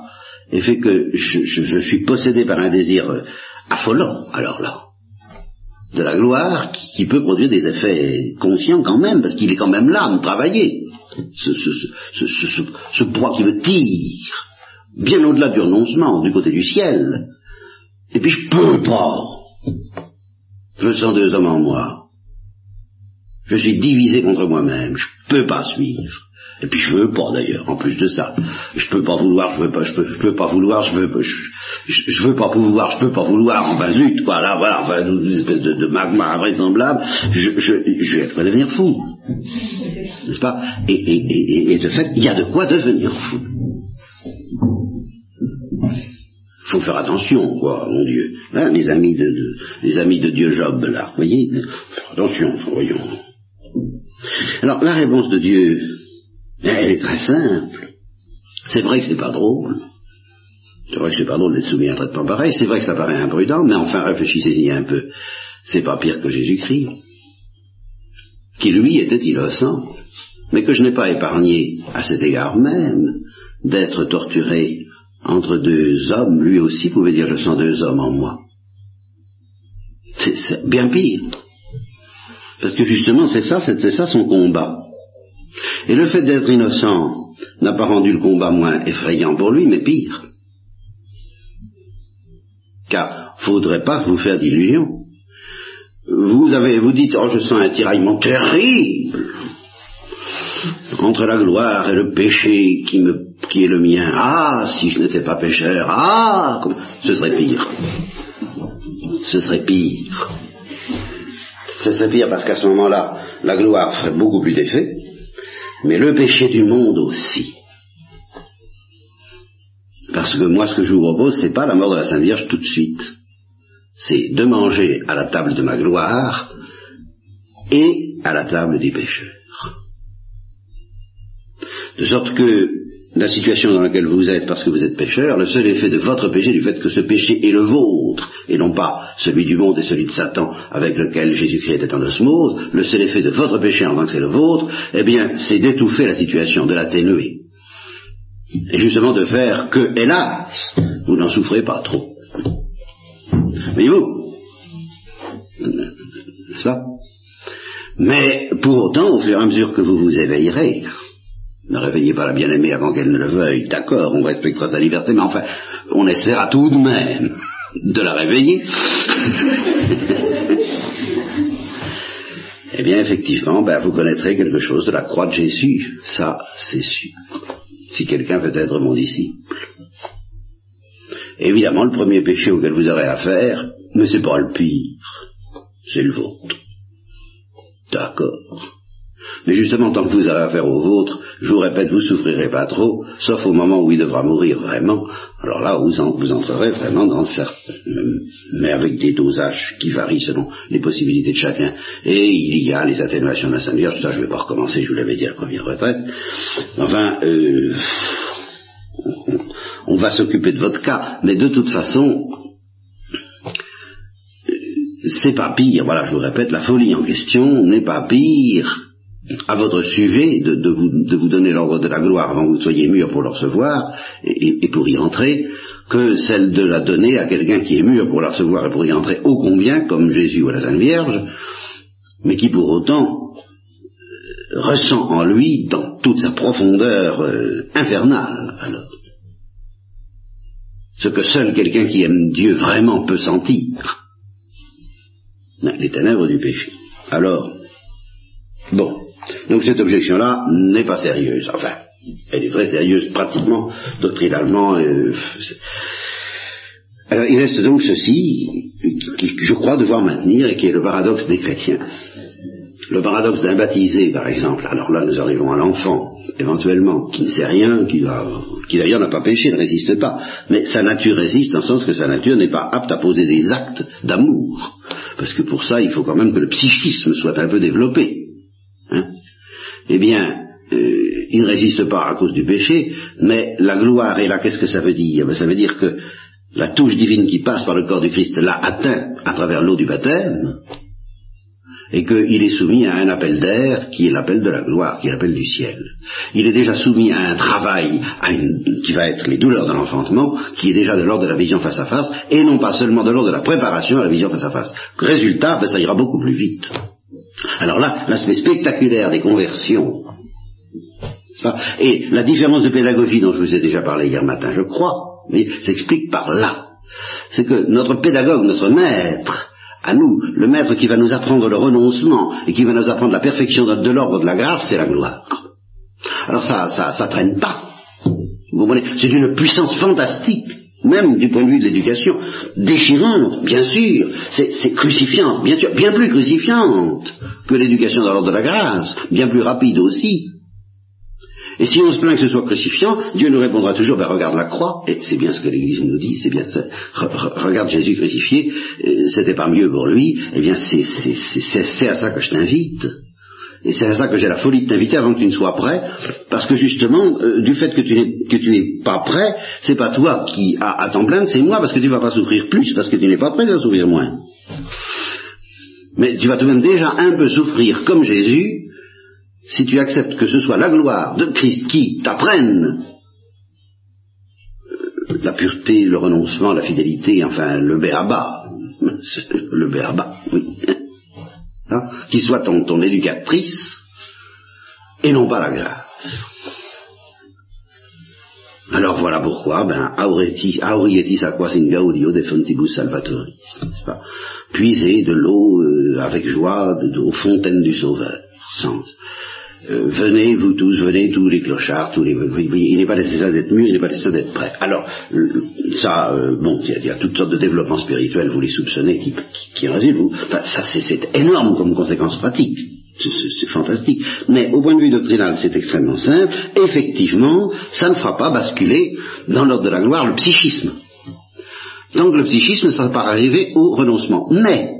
et fait que je, je suis possédé par un désir affolant, alors là de la gloire qui, peut produire des effets conscients quand même, parce qu'il est quand même là à me travailler. Ce, ce, poids qui me tire, bien au-delà du renoncement, du côté du ciel. Et puis je peux pas. Je sens deux hommes en moi. Je suis divisé contre moi-même. Je peux pas suivre. Et puis je veux pas d'ailleurs, en plus de ça. Je peux pas vouloir, je veux pas, je peux, pas vouloir, je veux, je, je, veux pas pouvoir, je peux pas vouloir, enfin zut, quoi, là, voilà, enfin, une espèce de, magma invraisemblable, je, je, je vais devenir fou. N'est-ce pas? Et, et, et, et, de fait, il y a de quoi devenir fou. faut faire attention, quoi, mon Dieu. Hein, les amis de, de, les amis de Dieu Job, là, vous voyez? Attention, voyons. Alors, la réponse de Dieu, elle est très simple. C'est vrai que c'est pas drôle. C'est vrai que c'est pas drôle d'être soumis à un traitement pareil. C'est vrai que ça paraît imprudent, mais enfin réfléchissez-y un peu. C'est pas pire que Jésus-Christ, qui lui était innocent, mais que je n'ai pas épargné à cet égard même d'être torturé entre deux hommes. Lui aussi pouvait dire je sens deux hommes en moi. C'est bien pire. Parce que justement, c'est ça, c'était ça son combat. Et le fait d'être innocent n'a pas rendu le combat moins effrayant pour lui, mais pire. Car faudrait pas vous faire d'illusions. Vous avez, vous dites, oh, je sens un tiraillement terrible entre la gloire et le péché qui me, qui est le mien. Ah, si je n'étais pas pécheur, ah, ce serait pire. Ce serait pire. Ce serait pire parce qu'à ce moment-là, la gloire ferait beaucoup plus d'effet mais le péché du monde aussi. Parce que moi, ce que je vous propose, c'est pas la mort de la Sainte Vierge tout de suite. C'est de manger à la table de ma gloire et à la table des pécheurs. De sorte que la situation dans laquelle vous êtes parce que vous êtes pécheur, le seul effet de votre péché, du fait que ce péché est le vôtre, et non pas celui du monde et celui de Satan avec lequel Jésus-Christ était en osmose, le seul effet de votre péché en tant que c'est le vôtre, eh bien, c'est d'étouffer la situation, de l'atténuer. Et justement de faire que, hélas, vous n'en souffrez pas trop. Voyez-vous? Ça Mais pour autant, au fur et à mesure que vous vous éveillerez, ne réveillez pas la bien-aimée avant qu'elle ne le veuille, d'accord, on respectera sa liberté, mais enfin, on essaiera tout de même de la réveiller. eh bien, effectivement, ben, vous connaîtrez quelque chose de la croix de Jésus. Ça, c'est sûr. Si quelqu'un veut être mon disciple. Évidemment, le premier péché auquel vous aurez affaire, mais c'est pas le pire. C'est le vôtre. D'accord. Mais justement, tant que vous avez affaire au vôtre, je vous répète, vous souffrirez pas trop, sauf au moment où il devra mourir vraiment. Alors là, vous, vous entrerez vraiment dans certes, mais avec des dosages qui varient selon les possibilités de chacun. Et il y a les atténuations de la Sainte Vierge, ça je ne vais pas recommencer, je vous l'avais dit à la première retraite. Enfin, euh, on va s'occuper de votre cas, mais de toute façon, c'est pas pire, voilà, je vous répète, la folie en question n'est pas pire à votre sujet de, vous, donner l'ordre de la gloire avant que vous soyez mûr pour le recevoir et, pour y entrer, que celle de la donner à quelqu'un qui est mûr pour la recevoir et pour y entrer ô combien, comme Jésus ou la Sainte Vierge, mais qui pour autant euh, ressent en lui, dans toute sa profondeur euh, infernale, alors, ce que seul quelqu'un qui aime Dieu vraiment peut sentir. Les ténèbres du péché. Alors, bon, donc cette objection-là n'est pas sérieuse. Enfin, elle est très sérieuse pratiquement, doctrinalement. Euh, alors il reste donc ceci, qui, je crois devoir maintenir, et qui est le paradoxe des chrétiens. Le paradoxe d'un baptisé, par exemple, alors là nous arrivons à l'enfant, éventuellement, qui ne sait rien, qui, qui d'ailleurs n'a pas péché, ne résiste pas, mais sa nature résiste en sens que sa nature n'est pas apte à poser des actes d'amour, parce que pour ça il faut quand même que le psychisme soit un peu développé. Eh bien, euh, il ne résiste pas à cause du péché, mais la gloire, et là qu'est-ce que ça veut dire? Ben, Ça veut dire que la touche divine qui passe par le corps du Christ l'a atteint à travers l'eau du baptême, et qu'il est soumis à un appel d'air qui est l'appel de la gloire, qui est l'appel du ciel. Il est déjà soumis à un travail qui va être les douleurs de l'enfantement, qui est déjà de l'ordre de la vision face à face, et non pas seulement de l'ordre de la préparation à la vision face à face. Résultat, ben, ça ira beaucoup plus vite. Alors là, l'aspect spectaculaire des conversions, et la différence de pédagogie dont je vous ai déjà parlé hier matin, je crois, s'explique par là. C'est que notre pédagogue, notre maître, à nous, le maître qui va nous apprendre le renoncement et qui va nous apprendre la perfection de, l'ordre de la grâce, c'est la gloire. Alors ça, ça, ça traîne pas. Vous comprenez? C'est une puissance fantastique, même du point de vue de l'éducation, déchirante, bien sûr, c'est crucifiante, bien sûr, bien plus crucifiante que l'éducation dans l'ordre de la grâce, bien plus rapide aussi. Et si on se plaint que ce soit crucifiant, Dieu nous répondra toujours, ben regarde la croix, et c'est bien ce que l'Église nous dit, c'est bien ça, regarde Jésus crucifié, euh, c'était pas mieux pour lui, eh bien c'est à ça que je t'invite. Et c'est à ça que j'ai la folie de t'inviter avant que tu ne sois prêt, parce que justement, euh, du fait que tu n'es que tu pas prêt, c'est pas toi qui as à t'en plaindre, c'est moi, parce que tu vas pas souffrir plus, parce que tu n'es pas prêt, tu vas souffrir moins. Mais tu vas tout de même déjà un peu souffrir comme Jésus, si tu acceptes que ce soit la gloire de Christ qui t'apprenne euh, la pureté, le renoncement, la fidélité, enfin le béaba, le béaba, oui, hein, qui soit ton, éducatrice, et non pas la grâce. Alors voilà pourquoi, ben, aurietis aquas gaudio de fontibus salvatoris, n'est-ce pas? Puiser de l'eau euh, avec joie aux fontaines du Sauveur, euh, venez vous tous, venez tous les clochards, tous les, il n'est pas nécessaire d'être mûr, il n'est pas nécessaire d'être prêt. Alors ça, euh, bon, il y, a toutes sortes de développements spirituels, vous les soupçonnez, qui, qui, qui vous, enfin, ça c'est énorme comme conséquence pratique. C'est fantastique. Mais au point de vue doctrinal, c'est extrêmement simple. Effectivement, ça ne fera pas basculer dans l'ordre de la gloire le psychisme. Donc le psychisme ne sera pas arrivé au renoncement. Mais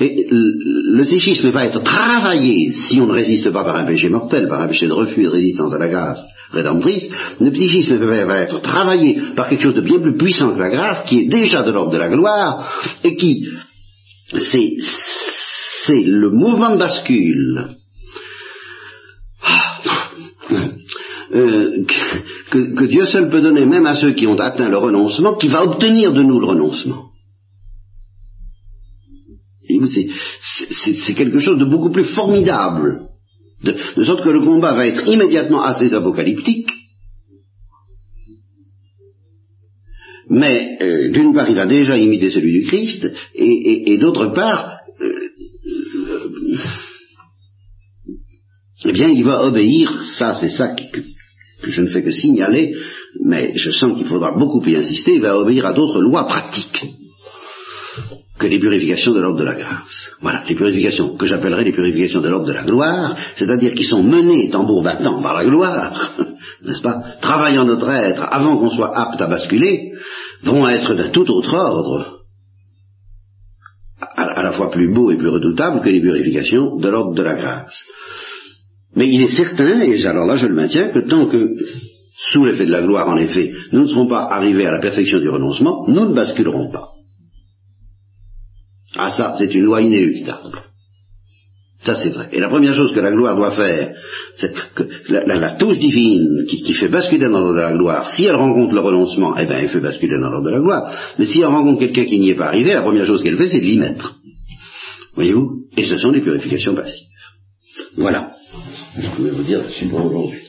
et le psychisme va être travaillé si on ne résiste pas par un péché mortel, par un péché de refus et de résistance à la grâce rédemptrice. Le psychisme va être travaillé par quelque chose de bien plus puissant que la grâce, qui est déjà de l'ordre de la gloire, et qui, c'est, le mouvement de bascule euh, que Dieu seul peut donner même à ceux qui ont atteint le renoncement, qui va obtenir de nous le renoncement c'est quelque chose de beaucoup plus formidable. De, sorte que le combat va être immédiatement assez apocalyptique. Mais euh, d'une part, il va déjà imiter celui du Christ, et, d'autre part, euh, euh, eh bien, il va obéir, ça c'est ça que, que, je ne fais que signaler, mais je sens qu'il faudra beaucoup y insister, il va obéir à d'autres lois pratiques que les purifications de l'ordre de la grâce. Voilà, les purifications que j'appellerais les purifications de l'ordre de la gloire, c'est-à-dire qui sont menées tambour battant par la gloire, n'est-ce pas, travaillant notre être avant qu'on soit apte à basculer, vont être d'un tout autre ordre, à, la fois plus beau et plus redoutable que les purifications de l'ordre de la grâce. Mais il est certain, et alors là je le maintiens, que tant que, sous l'effet de la gloire en effet, nous ne serons pas arrivés à la perfection du renoncement, nous ne basculerons pas. Ah ça, c'est une loi inéluctable. Ça c'est vrai. Et la première chose que la gloire doit faire, c'est que la, touche divine qui, fait basculer dans l'ordre de la gloire, si elle rencontre le renoncement, eh bien elle fait basculer dans l'ordre de la gloire. Mais si elle rencontre quelqu'un qui n'y est pas arrivé, la première chose qu'elle fait, c'est de l'y mettre. Voyez-vous? Et ce sont des purifications passives. Voilà. Je pouvais vous dire là-dessus pour aujourd'hui.